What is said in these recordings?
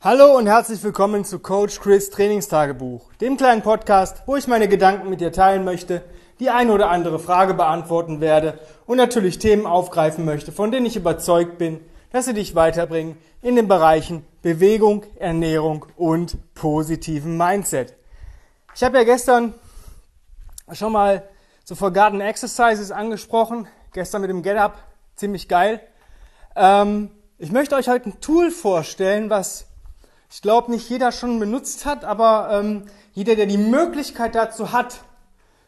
Hallo und herzlich willkommen zu Coach Chris Trainingstagebuch, dem kleinen Podcast, wo ich meine Gedanken mit dir teilen möchte, die eine oder andere Frage beantworten werde und natürlich Themen aufgreifen möchte, von denen ich überzeugt bin, dass sie dich weiterbringen in den Bereichen Bewegung, Ernährung und positiven Mindset. Ich habe ja gestern schon mal so Forgotten Exercises angesprochen, gestern mit dem Get Up, ziemlich geil. Ähm, ich möchte euch heute ein Tool vorstellen, was ich glaube nicht jeder schon benutzt hat, aber ähm, jeder, der die Möglichkeit dazu hat,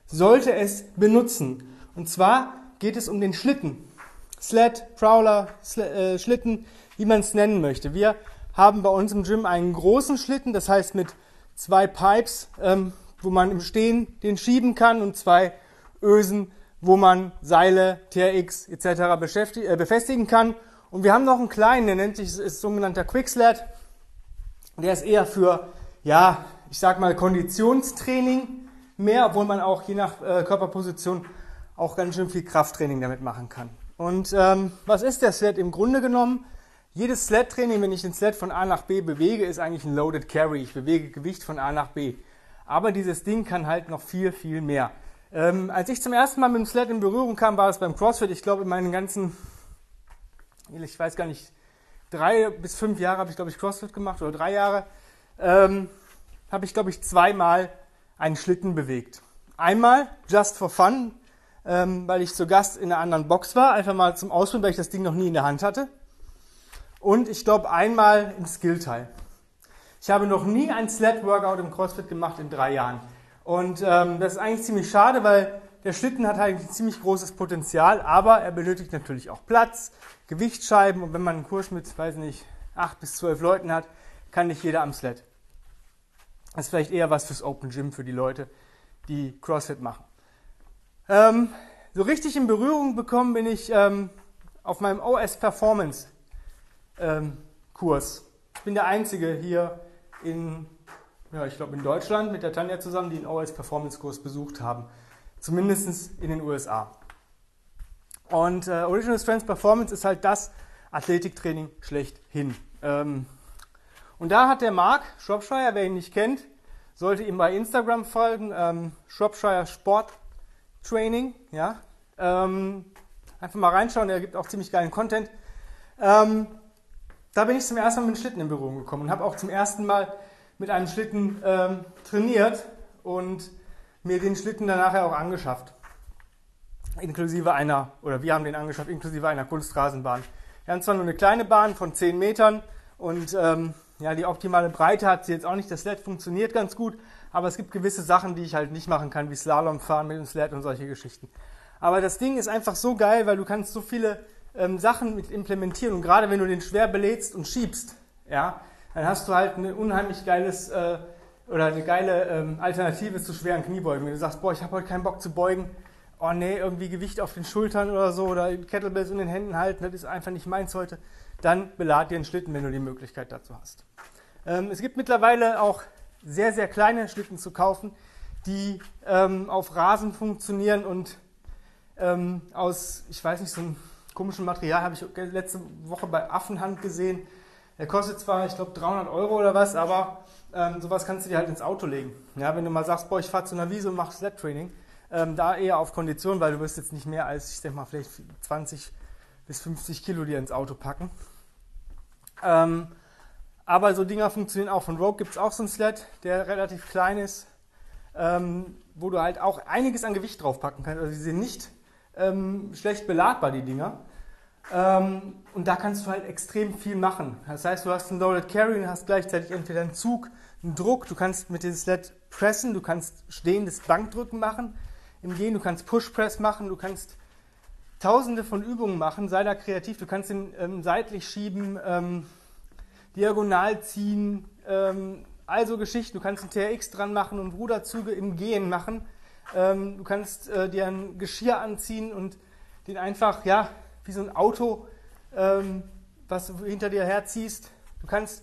sollte es benutzen. Und zwar geht es um den Schlitten. Sled, Prowler, Sl äh, Schlitten, wie man es nennen möchte. Wir haben bei uns im Gym einen großen Schlitten, das heißt mit zwei Pipes, ähm, wo man im Stehen den schieben kann und zwei Ösen, wo man Seile, TRX etc. Äh, befestigen kann. Und wir haben noch einen kleinen, der nennt sich, ist sogenannter Quicksled. Der ist eher für, ja, ich sag mal Konditionstraining mehr, obwohl man auch je nach äh, Körperposition auch ganz schön viel Krafttraining damit machen kann. Und ähm, was ist der Sled im Grunde genommen? Jedes Sled-Training, wenn ich den Sled von A nach B bewege, ist eigentlich ein Loaded Carry. Ich bewege Gewicht von A nach B. Aber dieses Ding kann halt noch viel, viel mehr. Ähm, als ich zum ersten Mal mit dem Sled in Berührung kam, war es beim CrossFit. Ich glaube, in meinen ganzen, ich weiß gar nicht, drei bis fünf Jahre habe ich, glaube ich, CrossFit gemacht oder drei Jahre, ähm, habe ich, glaube ich, zweimal einen Schlitten bewegt. Einmal just for fun, ähm, weil ich zu Gast in einer anderen Box war, einfach mal zum Ausprobieren, weil ich das Ding noch nie in der Hand hatte. Und ich glaube einmal im Skillteil. Ich habe noch nie ein Sled-Workout im CrossFit gemacht in drei Jahren. Und ähm, das ist eigentlich ziemlich schade, weil der Schlitten hat eigentlich ein ziemlich großes Potenzial, aber er benötigt natürlich auch Platz, Gewichtsscheiben und wenn man einen Kurs mit, weiß nicht, acht bis zwölf Leuten hat, kann nicht jeder am Sled. Das ist vielleicht eher was fürs Open Gym für die Leute, die CrossFit machen. Ähm, so richtig in Berührung bekommen bin ich ähm, auf meinem OS Performance ähm, Kurs. Ich bin der Einzige hier in, ja, ich glaube in Deutschland mit der Tanja zusammen, die einen OS Performance Kurs besucht haben. Zumindest in den USA. Und äh, Original Strength Performance ist halt das Athletiktraining schlechthin. Ähm, und da hat der Mark Shropshire, wer ihn nicht kennt, sollte ihm bei Instagram folgen, ähm, Shropshire Sport Training, ja. Ähm, einfach mal reinschauen, er gibt auch ziemlich geilen Content. Ähm, da bin ich zum ersten Mal mit Schlitten in Berührung gekommen und habe auch zum ersten Mal mit einem Schlitten ähm, trainiert und mir den Schlitten dann nachher auch angeschafft. Inklusive einer, oder wir haben den angeschafft, inklusive einer Kunstrasenbahn. Wir haben zwar nur eine kleine Bahn von 10 Metern und ähm, ja, die optimale Breite hat sie jetzt auch nicht. Das Sled funktioniert ganz gut, aber es gibt gewisse Sachen, die ich halt nicht machen kann, wie Slalom fahren mit dem Sled und solche Geschichten. Aber das Ding ist einfach so geil, weil du kannst so viele ähm, Sachen mit implementieren und gerade wenn du den schwer belädst und schiebst, ja, dann hast du halt ein unheimlich geiles äh, oder eine geile ähm, Alternative zu schweren Kniebeugen. Wenn du sagst, boah, ich habe heute keinen Bock zu beugen, oh nee, irgendwie Gewicht auf den Schultern oder so oder Kettlebells in den Händen halten, das ist einfach nicht meins heute, dann belad dir einen Schlitten, wenn du die Möglichkeit dazu hast. Ähm, es gibt mittlerweile auch sehr, sehr kleine Schlitten zu kaufen, die ähm, auf Rasen funktionieren und ähm, aus, ich weiß nicht, so einem komischen Material habe ich letzte Woche bei Affenhand gesehen. Der kostet zwar, ich glaube, 300 Euro oder was, aber ähm, sowas kannst du dir halt ins Auto legen. Ja, wenn du mal sagst, boah, ich fahre zu einer Wiese und mache Sled-Training, ähm, da eher auf Kondition, weil du wirst jetzt nicht mehr als, ich denke mal, vielleicht 20 bis 50 Kilo dir ins Auto packen. Ähm, aber so Dinger funktionieren auch. Von Rogue gibt es auch so einen Sled, der relativ klein ist, ähm, wo du halt auch einiges an Gewicht drauf packen kannst. Also die sind nicht ähm, schlecht beladbar, die Dinger. Ähm, und da kannst du halt extrem viel machen. Das heißt, du hast einen Loaded Carry und hast gleichzeitig entweder einen Zug, einen Druck, du kannst mit dem Sled pressen, du kannst stehendes Bankdrücken machen. Im Gehen, du kannst Push Press machen, du kannst tausende von Übungen machen, sei da kreativ, du kannst ihn ähm, seitlich schieben, ähm, diagonal ziehen, ähm, also Geschichten, du kannst ein TRX dran machen und Ruderzüge im Gehen machen, ähm, du kannst äh, dir ein Geschirr anziehen und den einfach, ja, wie so ein Auto, ähm, was du hinter dir herziehst. Du kannst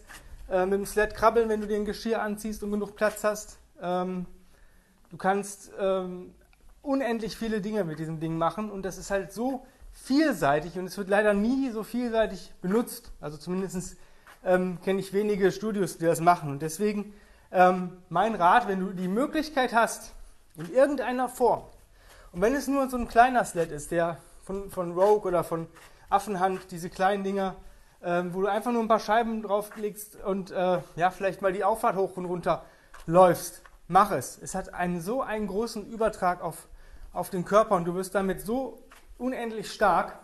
äh, mit dem Sled krabbeln, wenn du dir ein Geschirr anziehst und genug Platz hast. Ähm, du kannst ähm, unendlich viele Dinge mit diesem Ding machen und das ist halt so vielseitig und es wird leider nie so vielseitig benutzt. Also zumindest ähm, kenne ich wenige Studios, die das machen. Und deswegen ähm, mein Rat, wenn du die Möglichkeit hast, in irgendeiner Form, und wenn es nur so ein kleiner Sled ist, der von, von Rogue oder von Affenhand, diese kleinen Dinger, ähm, wo du einfach nur ein paar Scheiben drauflegst und äh, ja, vielleicht mal die Auffahrt hoch und runter läufst, mach es. Es hat einen so einen großen Übertrag auf, auf den Körper und du wirst damit so unendlich stark,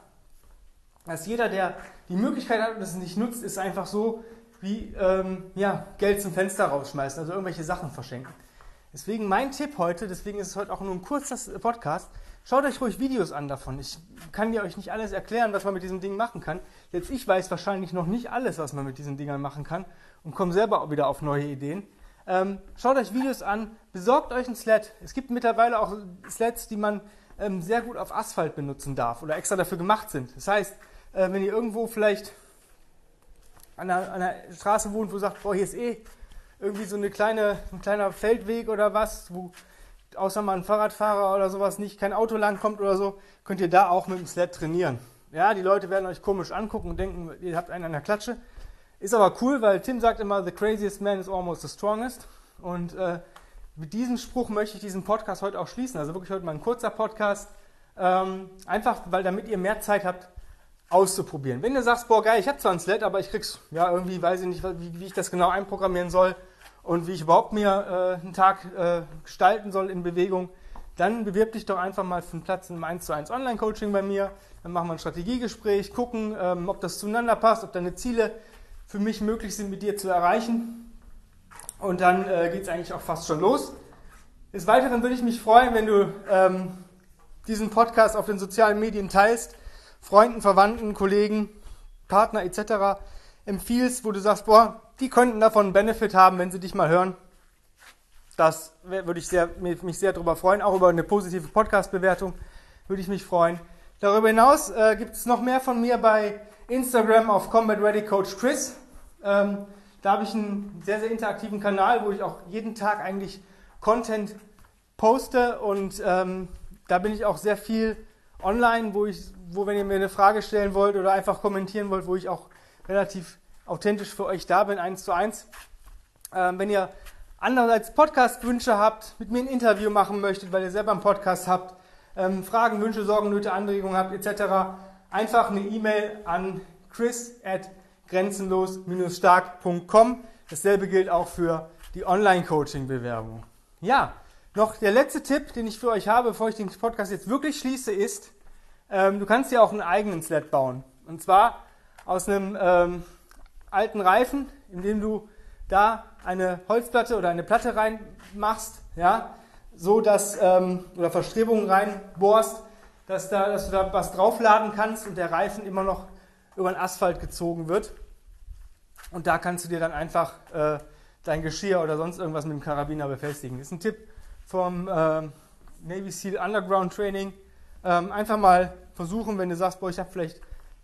dass jeder, der die Möglichkeit hat und es nicht nutzt, ist einfach so wie ähm, ja, Geld zum Fenster rausschmeißen, also irgendwelche Sachen verschenken. Deswegen mein Tipp heute, deswegen ist es heute auch nur ein kurzer Podcast, schaut euch ruhig Videos an davon. Ich kann dir euch nicht alles erklären, was man mit diesem Ding machen kann. Jetzt ich weiß wahrscheinlich noch nicht alles, was man mit diesen Dingern machen kann und komme selber auch wieder auf neue Ideen. Ähm, schaut euch Videos an, besorgt euch ein Sled. Es gibt mittlerweile auch Sleds, die man ähm, sehr gut auf Asphalt benutzen darf oder extra dafür gemacht sind. Das heißt, äh, wenn ihr irgendwo vielleicht an einer, an einer, Straße wohnt, wo ihr sagt, boah, hier ist eh irgendwie so eine kleine, ein kleiner Feldweg oder was, wo außer mal ein Fahrradfahrer oder sowas nicht kein Auto langkommt oder so, könnt ihr da auch mit dem Sled trainieren. Ja, die Leute werden euch komisch angucken und denken, ihr habt einen an der Klatsche. Ist aber cool, weil Tim sagt immer, the craziest man is almost the strongest. Und äh, mit diesem Spruch möchte ich diesen Podcast heute auch schließen. Also wirklich heute mal ein kurzer Podcast. Ähm, einfach, weil damit ihr mehr Zeit habt, auszuprobieren. Wenn du sagst, boah geil, ich habe zwar ein Sled, aber ich krieg's, ja irgendwie weiß ich nicht, wie, wie ich das genau einprogrammieren soll und wie ich überhaupt mir äh, einen Tag äh, gestalten soll in Bewegung, dann bewirb dich doch einfach mal für einen Platz im 1 zu 1 Online-Coaching bei mir. Dann machen wir ein Strategiegespräch, gucken, ähm, ob das zueinander passt, ob deine Ziele für mich möglich sind, mit dir zu erreichen. Und dann äh, geht es eigentlich auch fast schon los. Des Weiteren würde ich mich freuen, wenn du ähm, diesen Podcast auf den sozialen Medien teilst Freunden, Verwandten, Kollegen, Partner etc. empfiehlst, wo du sagst, boah, die könnten davon einen Benefit haben, wenn sie dich mal hören. Das würde ich sehr, mich sehr darüber freuen. Auch über eine positive Podcast-Bewertung würde ich mich freuen. Darüber hinaus äh, gibt es noch mehr von mir bei Instagram auf Combat Ready Coach Chris. Ähm, da habe ich einen sehr, sehr interaktiven Kanal, wo ich auch jeden Tag eigentlich Content poste und ähm, da bin ich auch sehr viel online, wo ich wo, wenn ihr mir eine Frage stellen wollt oder einfach kommentieren wollt, wo ich auch relativ authentisch für euch da bin, eins zu eins. Ähm, wenn ihr andererseits Podcast-Wünsche habt, mit mir ein Interview machen möchtet, weil ihr selber einen Podcast habt, ähm, Fragen, Wünsche, Sorgen, Nöte, Anregungen habt, etc., einfach eine E-Mail an chris at grenzenlos-stark.com. Dasselbe gilt auch für die Online-Coaching-Bewerbung. Ja, noch der letzte Tipp, den ich für euch habe, bevor ich den Podcast jetzt wirklich schließe, ist, ähm, du kannst dir auch einen eigenen Sled bauen. Und zwar aus einem ähm, alten Reifen, indem du da eine Holzplatte oder eine Platte reinmachst, ja, so dass, ähm, oder Verstrebungen reinbohrst, dass, da, dass du da was draufladen kannst und der Reifen immer noch über den Asphalt gezogen wird. Und da kannst du dir dann einfach äh, dein Geschirr oder sonst irgendwas mit dem Karabiner befestigen. Das ist ein Tipp vom äh, Navy SEAL Underground Training. Ähm, einfach mal versuchen, wenn du sagst, boah, ich habe vielleicht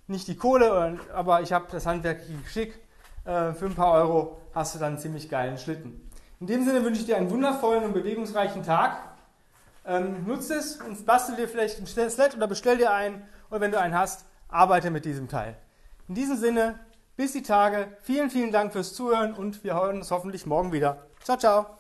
nicht die Kohle, aber ich habe das handwerkliche Geschick, äh, für ein paar Euro hast du dann einen ziemlich geilen Schlitten. In dem Sinne wünsche ich dir einen wundervollen und bewegungsreichen Tag. Ähm, nutze es und bastel dir vielleicht ein Sled oder bestell dir einen oder wenn du einen hast, arbeite mit diesem Teil. In diesem Sinne, bis die Tage. Vielen, vielen Dank fürs Zuhören und wir hören uns hoffentlich morgen wieder. Ciao, ciao.